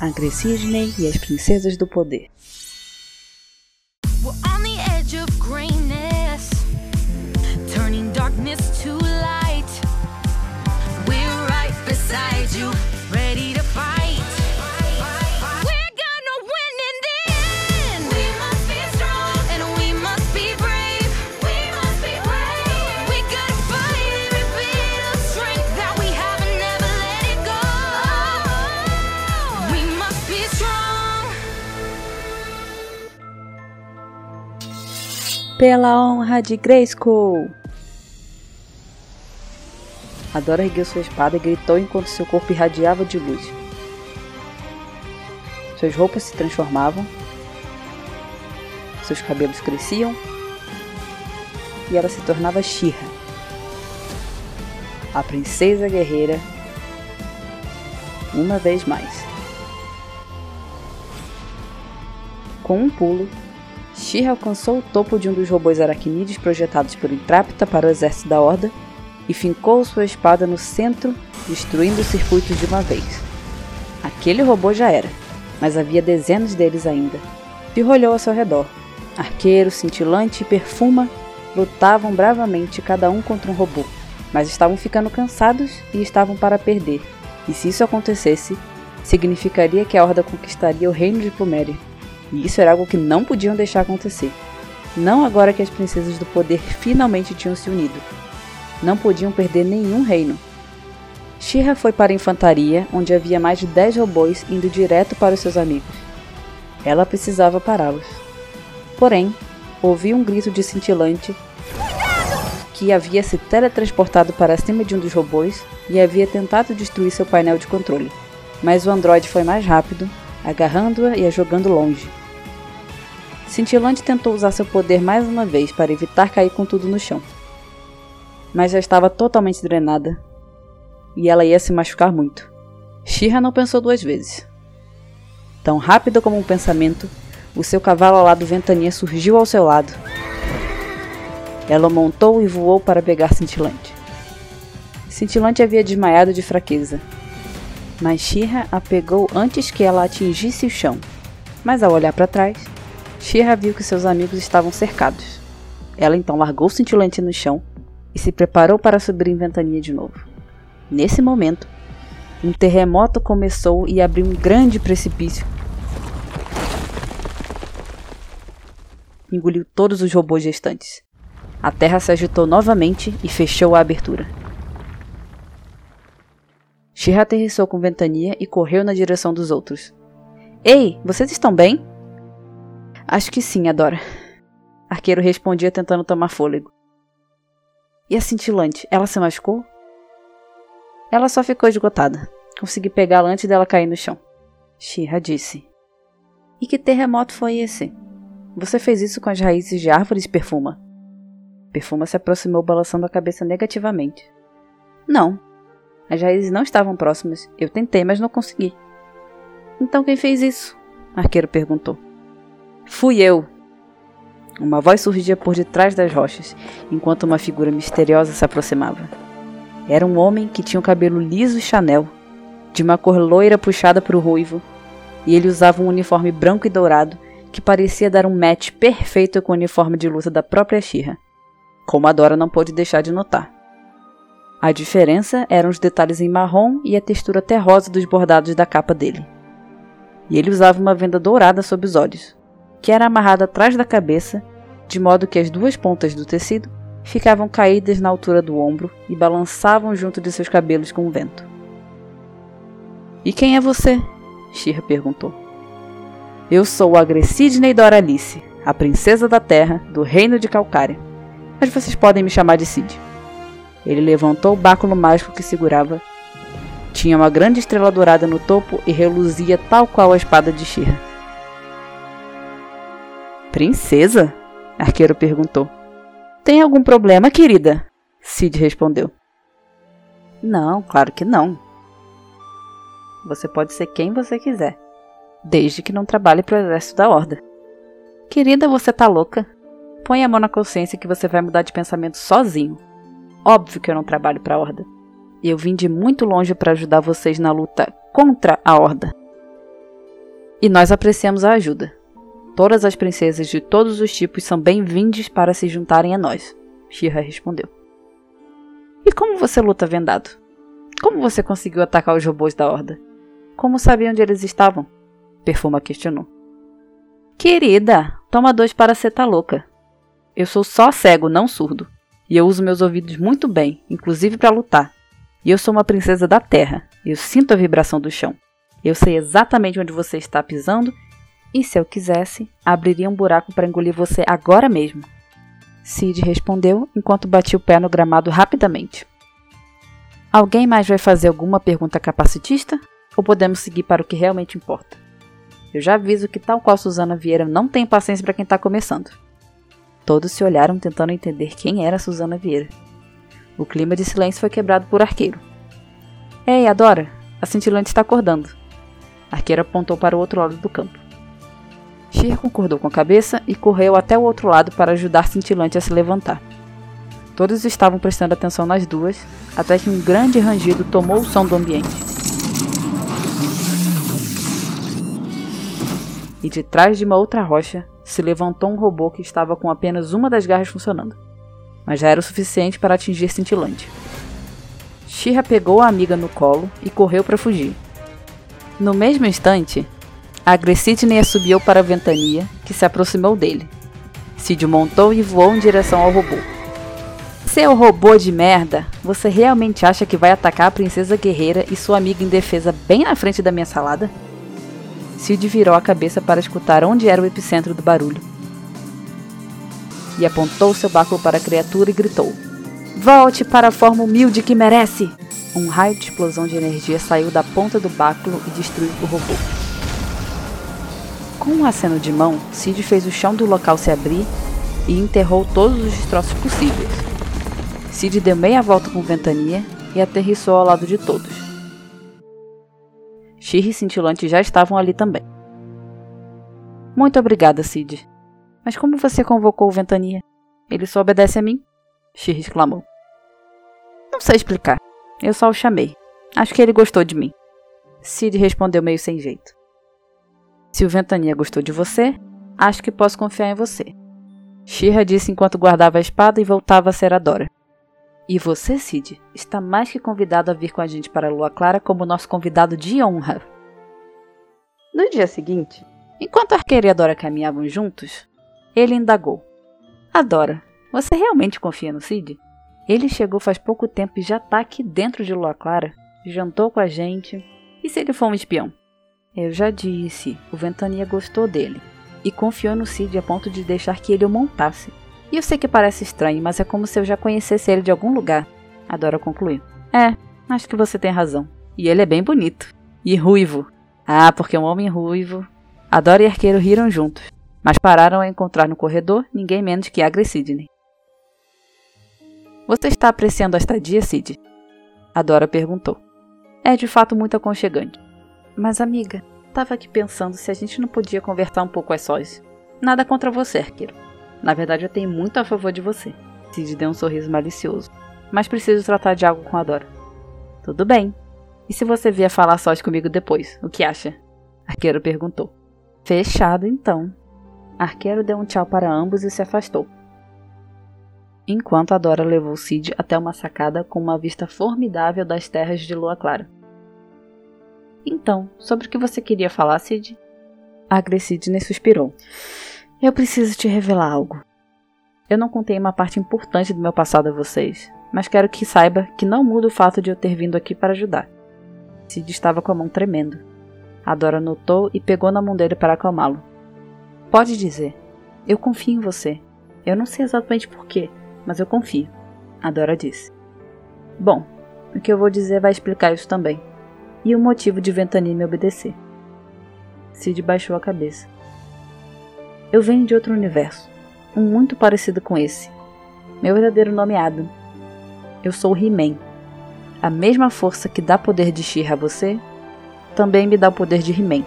A e as Princesas do Poder. Pela honra de Grayskull! A Dora ergueu sua espada e gritou enquanto seu corpo irradiava de luz. Suas roupas se transformavam, seus cabelos cresciam e ela se tornava Shira, a princesa guerreira, uma vez mais. Com um pulo, Shira alcançou o topo de um dos robôs aracnídeos projetados por Intrapta para o exército da Horda e fincou sua espada no centro, destruindo os circuitos de uma vez. Aquele robô já era, mas havia dezenas deles ainda. Shira olhou ao seu redor. Arqueiro, cintilante e perfuma lutavam bravamente cada um contra um robô, mas estavam ficando cansados e estavam para perder. E se isso acontecesse, significaria que a Horda conquistaria o reino de Pluméria. E isso era algo que não podiam deixar acontecer. Não agora que as princesas do poder finalmente tinham se unido. Não podiam perder nenhum reino. Shira foi para a infantaria, onde havia mais de 10 robôs indo direto para os seus amigos. Ela precisava pará-los. Porém, ouviu um grito de cintilante que havia se teletransportado para cima de um dos robôs e havia tentado destruir seu painel de controle. Mas o androide foi mais rápido, agarrando-a e a jogando longe. Cintilante tentou usar seu poder mais uma vez para evitar cair com tudo no chão. Mas já estava totalmente drenada e ela ia se machucar muito. Shira não pensou duas vezes. Tão rápido como um pensamento, o seu cavalo alado Ventania surgiu ao seu lado. Ela montou e voou para pegar Cintilante. Cintilante havia desmaiado de fraqueza, mas Shira a pegou antes que ela atingisse o chão. Mas ao olhar para trás, Shira viu que seus amigos estavam cercados. Ela então largou Cintilante no chão e se preparou para subir em Ventania de novo. Nesse momento, um terremoto começou e abriu um grande precipício. Engoliu todos os robôs gestantes. A terra se agitou novamente e fechou a abertura. Shira aterrissou com ventania e correu na direção dos outros. Ei, vocês estão bem? Acho que sim, Adora. Arqueiro respondia tentando tomar fôlego. E a cintilante, ela se machucou? Ela só ficou esgotada. Consegui pegá-la antes dela cair no chão. Shira disse. E que terremoto foi esse? Você fez isso com as raízes de árvores, Perfuma? Perfuma se aproximou balançando a cabeça negativamente. Não. As raízes não estavam próximas. Eu tentei, mas não consegui. Então quem fez isso? Arqueiro perguntou. Fui eu. Uma voz surgia por detrás das rochas, enquanto uma figura misteriosa se aproximava. Era um homem que tinha o cabelo liso e chanel, de uma cor loira puxada para o ruivo, e ele usava um uniforme branco e dourado que parecia dar um match perfeito com o uniforme de luta da própria Shira, como a Dora não pôde deixar de notar. A diferença eram os detalhes em marrom e a textura terrosa dos bordados da capa dele. E ele usava uma venda dourada sob os olhos, que era amarrada atrás da cabeça, de modo que as duas pontas do tecido ficavam caídas na altura do ombro e balançavam junto de seus cabelos com o vento. E quem é você? Shira perguntou. Eu sou a Gressidney Doralice, a princesa da terra do reino de Calcária. Mas vocês podem me chamar de Cid. Ele levantou o báculo mágico que segurava. Tinha uma grande estrela dourada no topo e reluzia tal qual a espada de Shira. Princesa? Arqueiro perguntou. Tem algum problema, querida? Cid respondeu. Não, claro que não. Você pode ser quem você quiser, desde que não trabalhe para o exército da Horda. Querida, você tá louca? Põe a mão na consciência que você vai mudar de pensamento sozinho. Óbvio que eu não trabalho para a Horda. Eu vim de muito longe para ajudar vocês na luta contra a Horda. E nós apreciamos a ajuda. Todas as princesas de todos os tipos são bem-vindas para se juntarem a nós, Shira respondeu. E como você luta vendado? Como você conseguiu atacar os robôs da Horda? Como sabia onde eles estavam? Perfuma questionou. Querida, toma dois para ser tá louca. Eu sou só cego, não surdo. E eu uso meus ouvidos muito bem, inclusive para lutar. E eu sou uma princesa da terra. Eu sinto a vibração do chão. Eu sei exatamente onde você está pisando. E se eu quisesse, abriria um buraco para engolir você agora mesmo. Sid respondeu enquanto batia o pé no gramado rapidamente. Alguém mais vai fazer alguma pergunta capacitista? Ou podemos seguir para o que realmente importa? Eu já aviso que, tal qual Susana Vieira, não tem paciência para quem está começando. Todos se olharam tentando entender quem era Susana Vieira. O clima de silêncio foi quebrado por Arqueiro. Ei, Adora, a cintilante está acordando. Arqueiro apontou para o outro lado do campo. Shir concordou com a cabeça e correu até o outro lado para ajudar Cintilante a se levantar. Todos estavam prestando atenção nas duas, até que um grande rangido tomou o som do ambiente. e de trás de uma outra rocha se levantou um robô que estava com apenas uma das garras funcionando, mas já era o suficiente para atingir Cintilante. Shira pegou a amiga no colo e correu para fugir. No mesmo instante, a Agressidney subiu para a ventania, que se aproximou dele. Sid montou e voou em direção ao robô. Seu robô de merda, você realmente acha que vai atacar a princesa guerreira e sua amiga indefesa bem na frente da minha salada? Sid virou a cabeça para escutar onde era o epicentro do barulho. E apontou seu báculo para a criatura e gritou: Volte para a forma humilde que merece! Um raio de explosão de energia saiu da ponta do báculo e destruiu o robô. Com um aceno de mão, Sid fez o chão do local se abrir e enterrou todos os destroços possíveis. Sid deu meia volta com ventania e aterrissou ao lado de todos. Shir e Cintilante já estavam ali também. Muito obrigada, Cid. Mas como você convocou o Ventania? Ele só obedece a mim? Shir exclamou. Não sei explicar. Eu só o chamei. Acho que ele gostou de mim. Cid respondeu meio sem jeito. Se o Ventania gostou de você, acho que posso confiar em você. Shira disse enquanto guardava a espada e voltava a ser a Dora. E você, Cid, está mais que convidado a vir com a gente para a Lua Clara como nosso convidado de honra. No dia seguinte, enquanto Arqueiro e a Dora caminhavam juntos, ele indagou: Adora, você realmente confia no Cid? Ele chegou faz pouco tempo e já está aqui dentro de Lua Clara, jantou com a gente. E se ele for um espião? Eu já disse, o Ventania gostou dele e confiou no Cid a ponto de deixar que ele o montasse. E eu sei que parece estranho, mas é como se eu já conhecesse ele de algum lugar. A Dora concluiu. É, acho que você tem razão. E ele é bem bonito. E ruivo. Ah, porque um homem ruivo. A Dora e Arqueiro riram juntos, mas pararam a encontrar no corredor ninguém menos que Agri Sidney. Você está apreciando a estadia, Sid? A Dora perguntou. É de fato muito aconchegante. Mas, amiga, estava aqui pensando se a gente não podia conversar um pouco às sós. Nada contra você, Arqueiro. Na verdade, eu tenho muito a favor de você. Cid deu um sorriso malicioso. Mas preciso tratar de algo com a Dora. Tudo bem. E se você vier falar sós comigo depois, o que acha? Arqueiro perguntou. Fechado então. Arqueiro deu um tchau para ambos e se afastou. Enquanto a Dora levou Cid até uma sacada com uma vista formidável das terras de Lua Clara. Então, sobre o que você queria falar, Cid? A Sidney suspirou. Eu preciso te revelar algo. Eu não contei uma parte importante do meu passado a vocês, mas quero que saiba que não muda o fato de eu ter vindo aqui para ajudar. Sid estava com a mão tremendo. A Dora notou e pegou na mão dele para acalmá-lo. Pode dizer. Eu confio em você. Eu não sei exatamente porquê, mas eu confio. A Dora disse. Bom, o que eu vou dizer vai explicar isso também. E o motivo de Ventania me obedecer. Sid baixou a cabeça. Eu venho de outro universo, um muito parecido com esse. Meu verdadeiro nome é Adam. Eu sou He-Man. A mesma força que dá poder de She a você, também me dá o poder de He-Man.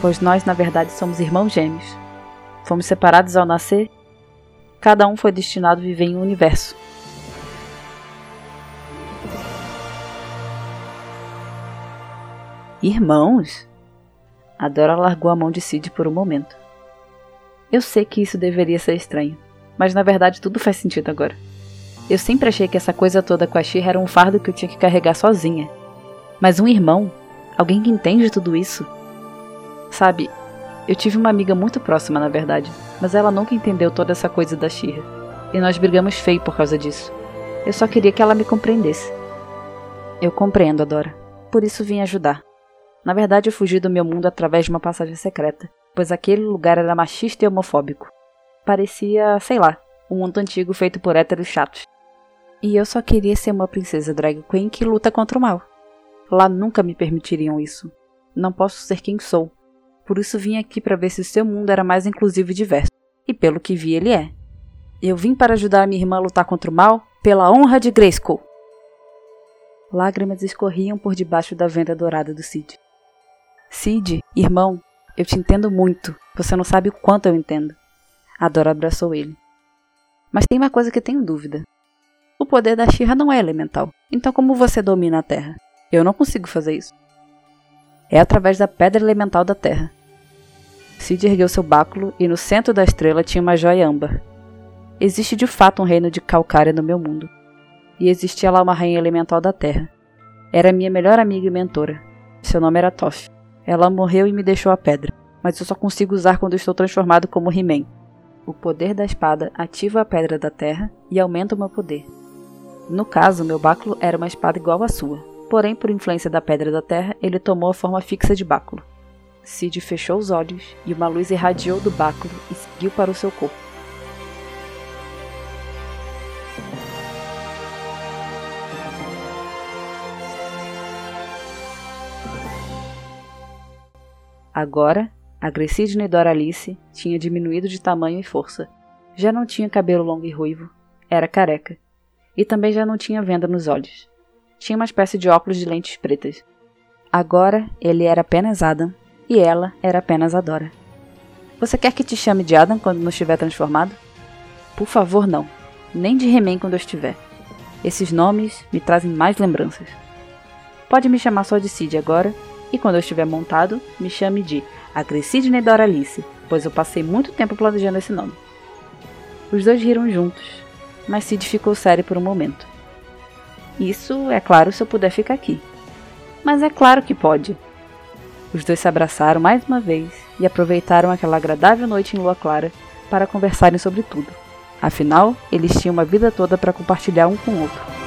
Pois nós, na verdade, somos irmãos gêmeos. Fomos separados ao nascer, cada um foi destinado a viver em um universo. Irmãos? A Dora largou a mão de Sid por um momento. Eu sei que isso deveria ser estranho, mas na verdade tudo faz sentido agora. Eu sempre achei que essa coisa toda com a Shira era um fardo que eu tinha que carregar sozinha. Mas um irmão, alguém que entende tudo isso. Sabe, eu tive uma amiga muito próxima, na verdade, mas ela nunca entendeu toda essa coisa da Shira. E nós brigamos feio por causa disso. Eu só queria que ela me compreendesse. Eu compreendo, Adora. Por isso vim ajudar. Na verdade, eu fugi do meu mundo através de uma passagem secreta, pois aquele lugar era machista e homofóbico. Parecia, sei lá, um mundo antigo feito por héteros chatos. E eu só queria ser uma princesa drag queen que luta contra o mal. Lá nunca me permitiriam isso. Não posso ser quem sou. Por isso vim aqui para ver se o seu mundo era mais inclusivo e diverso. E pelo que vi, ele é. Eu vim para ajudar a minha irmã a lutar contra o mal pela honra de Grayskull. Lágrimas escorriam por debaixo da venda dourada do Cid. Cid, irmão, eu te entendo muito. Você não sabe o quanto eu entendo. A Dora abraçou ele. Mas tem uma coisa que tenho dúvida. O poder da Shira não é elemental. Então como você domina a Terra? Eu não consigo fazer isso. É através da pedra elemental da Terra. Cid ergueu seu báculo e no centro da estrela tinha uma joia âmbar. Existe de fato um reino de Calcária no meu mundo. E existia lá uma rainha elemental da Terra. Era minha melhor amiga e mentora. Seu nome era Toff. Ela morreu e me deixou a pedra, mas eu só consigo usar quando estou transformado como He-Man. O poder da espada ativa a pedra da terra e aumenta o meu poder. No caso, meu báculo era uma espada igual à sua, porém, por influência da pedra da terra, ele tomou a forma fixa de báculo. Cid fechou os olhos e uma luz irradiou do báculo e seguiu para o seu corpo. Agora, a Gressidne Doralice tinha diminuído de tamanho e força. Já não tinha cabelo longo e ruivo, era careca e também já não tinha venda nos olhos. Tinha uma espécie de óculos de lentes pretas. Agora ele era apenas Adam e ela era apenas a Dora. Você quer que te chame de Adam quando não estiver transformado? Por favor, não. Nem de He-Man quando eu estiver. Esses nomes me trazem mais lembranças. Pode me chamar só de Cid agora, e quando eu estiver montado, me chame de Agressidne Doralice, pois eu passei muito tempo planejando esse nome. Os dois riram juntos, mas Sid ficou sério por um momento. Isso, é claro, se eu puder ficar aqui. Mas é claro que pode. Os dois se abraçaram mais uma vez e aproveitaram aquela agradável noite em lua clara para conversarem sobre tudo. Afinal, eles tinham uma vida toda para compartilhar um com o outro.